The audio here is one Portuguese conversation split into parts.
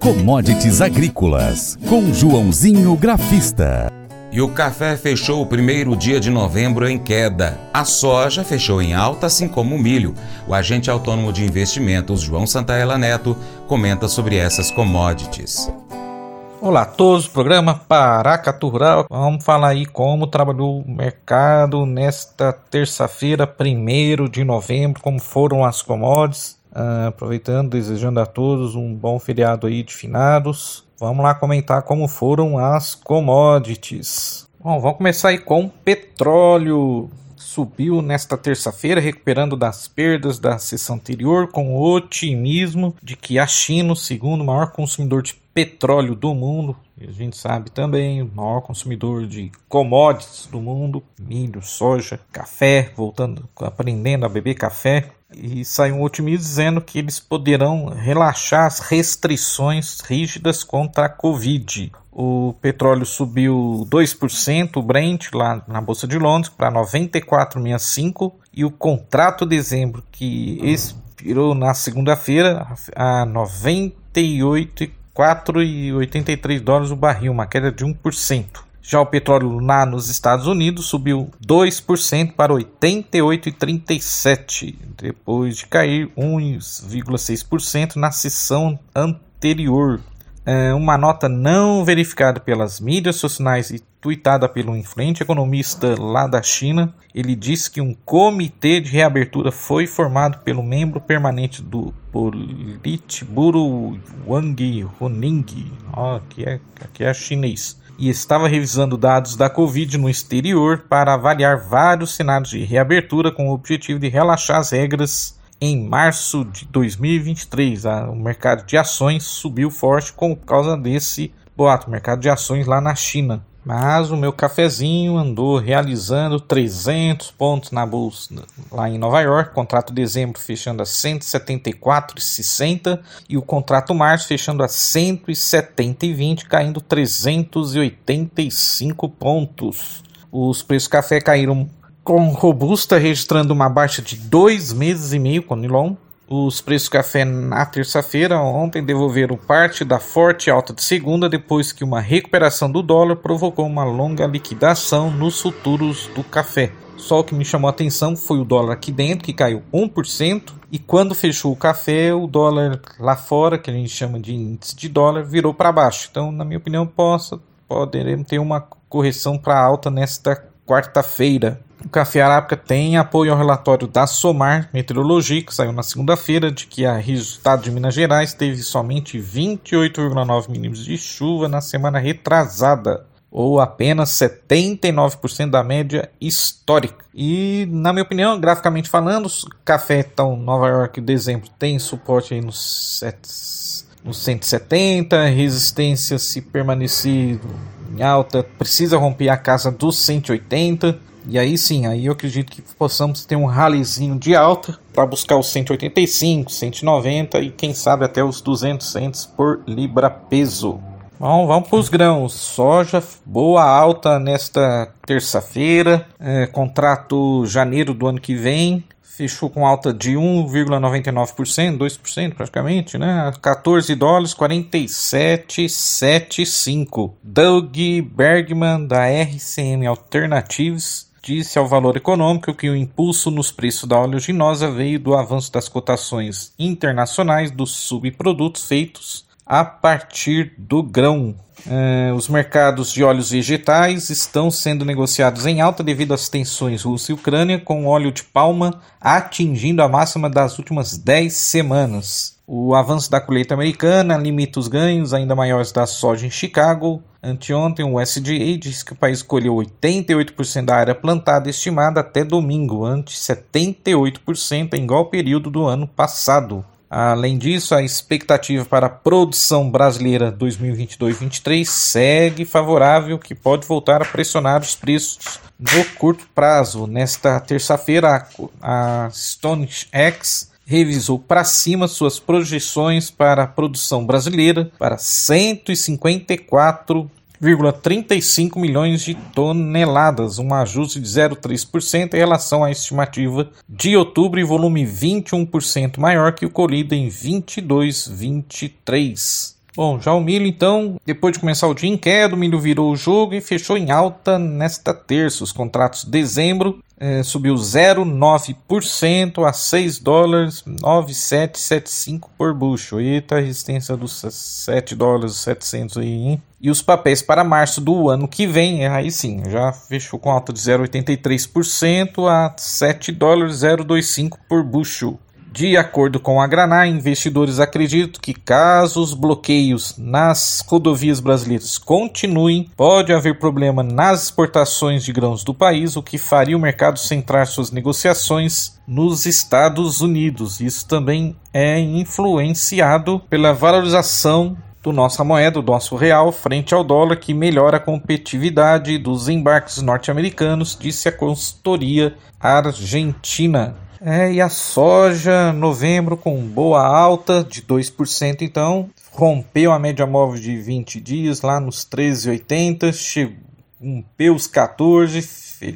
Commodities Agrícolas, com Joãozinho Grafista. E o café fechou o primeiro dia de novembro em queda. A soja fechou em alta, assim como o milho. O agente autônomo de investimentos, João Santaella Neto, comenta sobre essas commodities. Olá a todos, programa Paracatu Rural. Vamos falar aí como trabalhou o mercado nesta terça-feira, 1 de novembro, como foram as commodities. Uh, aproveitando, desejando a todos um bom feriado aí de finados. Vamos lá comentar como foram as commodities. Bom, vamos começar aí com petróleo. Subiu nesta terça-feira, recuperando das perdas da sessão anterior, com o otimismo de que a China, o segundo maior consumidor de petróleo do mundo, e a gente sabe também, o maior consumidor de commodities do mundo, milho, soja, café, voltando, aprendendo a beber café, e saiu um otimismo dizendo que eles poderão relaxar as restrições rígidas contra a Covid. O petróleo subiu 2%, o Brent lá na Bolsa de Londres para 94,65 e o contrato de dezembro que expirou na segunda-feira a 98,483 dólares o barril, uma queda de 1%. Já o petróleo lá nos Estados Unidos subiu 2% para 88,37, depois de cair 1,6% na sessão anterior. É uma nota não verificada pelas mídias sociais e tweetada pelo influente economista lá da China, ele disse que um comitê de reabertura foi formado pelo membro permanente do Politburo Wang Huning, oh, que é, que é chinês, e estava revisando dados da Covid no exterior para avaliar vários cenários de reabertura com o objetivo de relaxar as regras em março de 2023. O mercado de ações subiu forte por causa desse boato, mercado de ações lá na China. Mas o meu cafezinho andou realizando 300 pontos na bolsa lá em Nova York, contrato dezembro fechando a 174,60 e o contrato março fechando a 170,20, caindo 385 pontos. Os preços do café caíram com robusta registrando uma baixa de dois meses e meio com Nilon os preços do café na terça-feira, ontem, devolveram parte da forte alta de segunda depois que uma recuperação do dólar provocou uma longa liquidação nos futuros do café. Só o que me chamou a atenção foi o dólar aqui dentro, que caiu 1%, e quando fechou o café, o dólar lá fora, que a gente chama de índice de dólar, virou para baixo. Então, na minha opinião, possa, poderemos ter uma correção para alta nesta quarta-feira. O Café Arábica tem apoio ao relatório da SOMAR Meteorologia, que saiu na segunda-feira, de que a resultado de Minas Gerais teve somente 28,9 milímetros de chuva na semana retrasada, ou apenas 79% da média histórica. E, na minha opinião, graficamente falando, o café então Nova York, dezembro, tem suporte aí nos, set, nos 170, resistência se permanecer em alta, precisa romper a casa dos 180 e aí sim, aí eu acredito que possamos ter um ralizinho de alta para buscar os 185, 190 e quem sabe até os 200 centos por libra peso. Bom, vamos para os grãos. Soja, boa alta nesta terça-feira. É, contrato janeiro do ano que vem. Fechou com alta de 1,99%, 2% praticamente, né? 14 dólares 47,75. Doug Bergman da RCM Alternatives disse ao Valor Econômico que o impulso nos preços da oleaginosa veio do avanço das cotações internacionais dos subprodutos feitos a partir do grão. Eh, os mercados de óleos vegetais estão sendo negociados em alta devido às tensões Rússia e Ucrânia, com óleo de palma atingindo a máxima das últimas 10 semanas. O avanço da colheita americana limita os ganhos ainda maiores da soja em Chicago. Anteontem, o USDA disse que o país colheu 88% da área plantada estimada até domingo, ante 78% em igual período do ano passado. Além disso, a expectativa para a produção brasileira 2022-23 segue favorável, que pode voltar a pressionar os preços no curto prazo. Nesta terça-feira, a Stone X revisou para cima suas projeções para a produção brasileira para 154,35 milhões de toneladas, um ajuste de 0,3% em relação à estimativa de outubro e volume 21% maior que o colhido em 22,23. Bom, já o milho então, depois de começar o dia em queda, o milho virou o jogo e fechou em alta nesta terça. Os contratos de dezembro eh, subiu 0,9% a 6 dólares 9775 por bushel. Eita, a resistência dos 7 dólares 700 aí, hein? E os papéis para março do ano que vem, aí sim, já fechou com alta de 0,83% a 7 dólares 025 por bushel. De acordo com a Graná, investidores acreditam que caso os bloqueios nas rodovias brasileiras continuem, pode haver problema nas exportações de grãos do país, o que faria o mercado centrar suas negociações nos Estados Unidos. Isso também é influenciado pela valorização do nossa moeda, do nosso real, frente ao dólar, que melhora a competitividade dos embarques norte-americanos, disse a consultoria argentina. É, e a soja, novembro, com boa alta de 2%, então, rompeu a média móvel de 20 dias lá nos 13,80, rompeu os 14,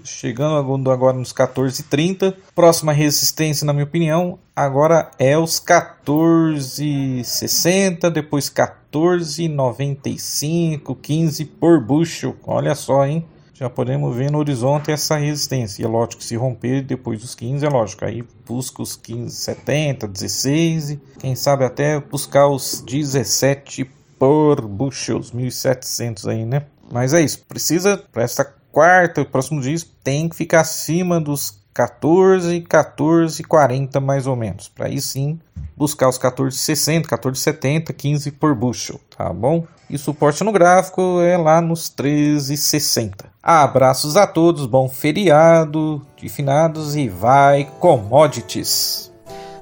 chegando agora nos 14,30. Próxima resistência, na minha opinião, agora é os 14,60, depois 14,95, 15 por bushel. Olha só, hein? Já podemos ver no horizonte essa resistência. E é lógico que se romper depois dos 15, é lógico, aí busca os 15, 70, 16, quem sabe até buscar os 17 por bushel, os 1700 aí, né? Mas é isso, precisa para esta quarta, próximo dia, tem que ficar acima dos 14, 14, 40 mais ou menos. Para aí sim buscar os 14,60, 14,70, 15 por bushel, tá bom? E suporte no gráfico é lá nos 13,60. Abraços a todos, bom feriado de finados e vai commodities.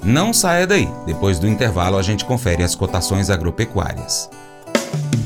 Não saia daí. Depois do intervalo a gente confere as cotações agropecuárias.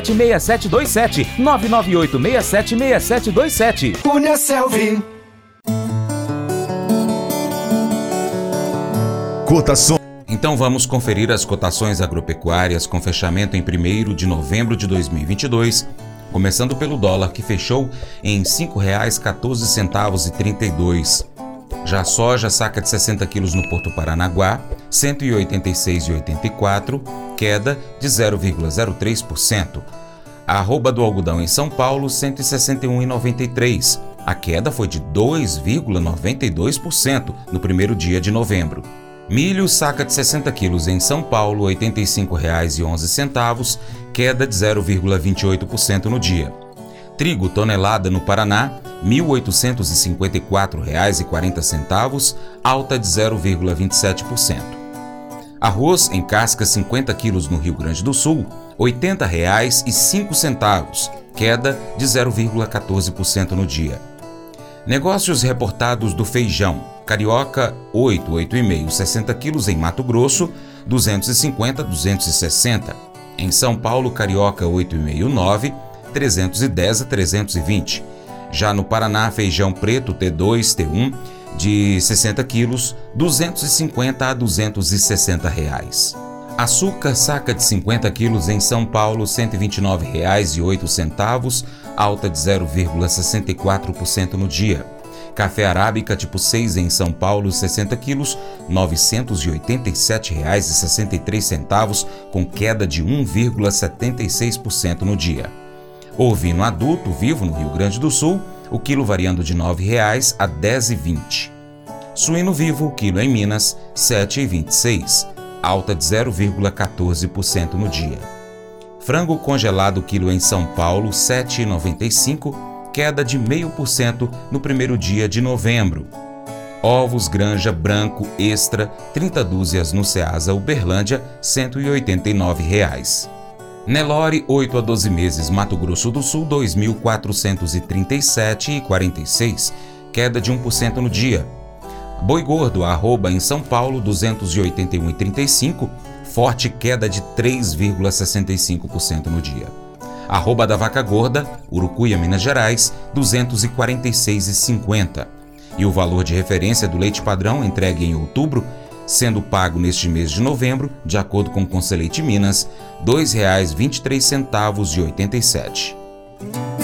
998676727. 998676727. Cunha Selvi. Cotação. Então vamos conferir as cotações agropecuárias com fechamento em 1 de novembro de 2022, começando pelo dólar que fechou em R$ 5,14,32. Já a soja, saca de 60 quilos no Porto Paranaguá, 186,84, queda de 0,03%. A arroba do algodão em São Paulo, 161,93. A queda foi de 2,92% no primeiro dia de novembro. Milho, saca de 60 quilos em São Paulo, R$ 85,11, queda de 0,28% no dia. Trigo, tonelada no Paraná, R$ 1.854,40, alta de 0,27%. Arroz em casca 50 quilos no Rio Grande do Sul, R$ 80,05, queda de 0,14% no dia. Negócios reportados do feijão. Carioca 8, 8,5, 60 quilos em Mato Grosso, 250, 260. Em São Paulo, Carioca 8,5, 9, 310 a 320. Já no Paraná, feijão preto T2, T1 de 60 quilos, 250 a 260 reais. Açúcar saca de 50 quilos em São Paulo, R$ 129,08, alta de 0,64% no dia. Café arábica tipo 6 em São Paulo, 60 quilos, R$ 987,63, com queda de 1,76% no dia. Ovino adulto vivo no Rio Grande do Sul, o quilo variando de R$ 9,00 a R$ 10,20. Suíno vivo, o quilo em Minas, R$ 7,26, alta de 0,14% no dia. Frango congelado quilo em São Paulo, R$ 7,95, queda de 0,5% no primeiro dia de novembro. Ovos Granja Branco Extra, 30 dúzias no Ceasa Uberlândia, 189 reais. Nelore, 8 a 12 meses, Mato Grosso do Sul, 2.437,46, queda de 1% no dia. Boi Gordo, arroba em São Paulo, 281,35, forte queda de 3,65% no dia. Arroba da vaca gorda, Urucuia, Minas Gerais, 246,50. E o valor de referência do leite padrão entregue em outubro, sendo pago neste mês de novembro, de acordo com o Conselheite Minas, R$ 2,23,87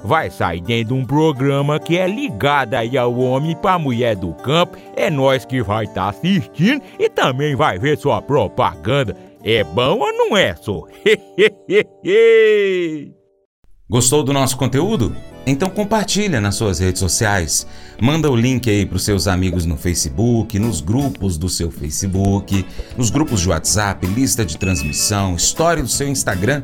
vai sair dentro de um programa que é ligado aí ao homem para a mulher do campo. É nós que vai estar tá assistindo e também vai ver sua propaganda. É bom ou não é, só? Gostou do nosso conteúdo? Então compartilha nas suas redes sociais. Manda o link aí para os seus amigos no Facebook, nos grupos do seu Facebook, nos grupos de WhatsApp, lista de transmissão, história do seu Instagram.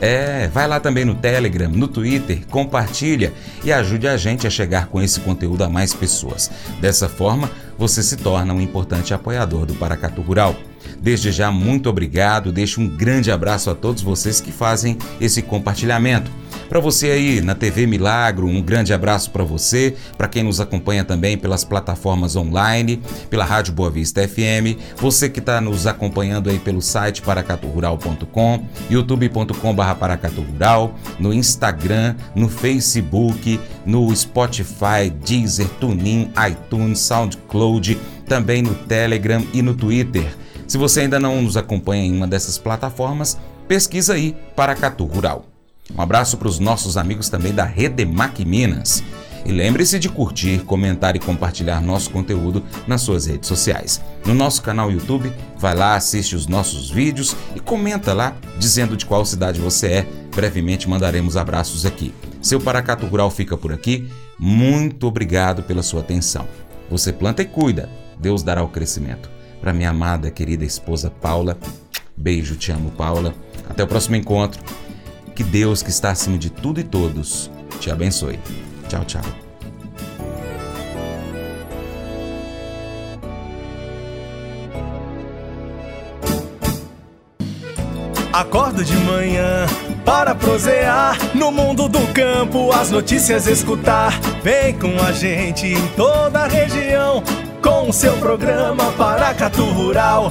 É, vai lá também no Telegram, no Twitter, compartilha e ajude a gente a chegar com esse conteúdo a mais pessoas. Dessa forma, você se torna um importante apoiador do Paracatu Rural. Desde já, muito obrigado, deixo um grande abraço a todos vocês que fazem esse compartilhamento. Para você aí na TV Milagro, um grande abraço para você, para quem nos acompanha também pelas plataformas online, pela Rádio Boa Vista FM, você que está nos acompanhando aí pelo site paracaturural.com, youtube.com.br paracaturural, no Instagram, no Facebook, no Spotify, Deezer, TuneIn, iTunes, SoundCloud, também no Telegram e no Twitter. Se você ainda não nos acompanha em uma dessas plataformas, pesquisa aí Paracatu Rural. Um abraço para os nossos amigos também da Redemac Minas. E lembre-se de curtir, comentar e compartilhar nosso conteúdo nas suas redes sociais. No nosso canal YouTube, vai lá, assiste os nossos vídeos e comenta lá dizendo de qual cidade você é. Brevemente mandaremos abraços aqui. Seu Paracato Rural fica por aqui. Muito obrigado pela sua atenção. Você planta e cuida, Deus dará o crescimento. Para minha amada, querida esposa Paula, beijo, te amo, Paula. Até o próximo encontro. Que Deus, que está acima de tudo e todos, te abençoe. Tchau, tchau. Acordo de manhã para prosear no mundo do campo, as notícias escutar. Vem com a gente em toda a região com seu programa Paracatu Rural.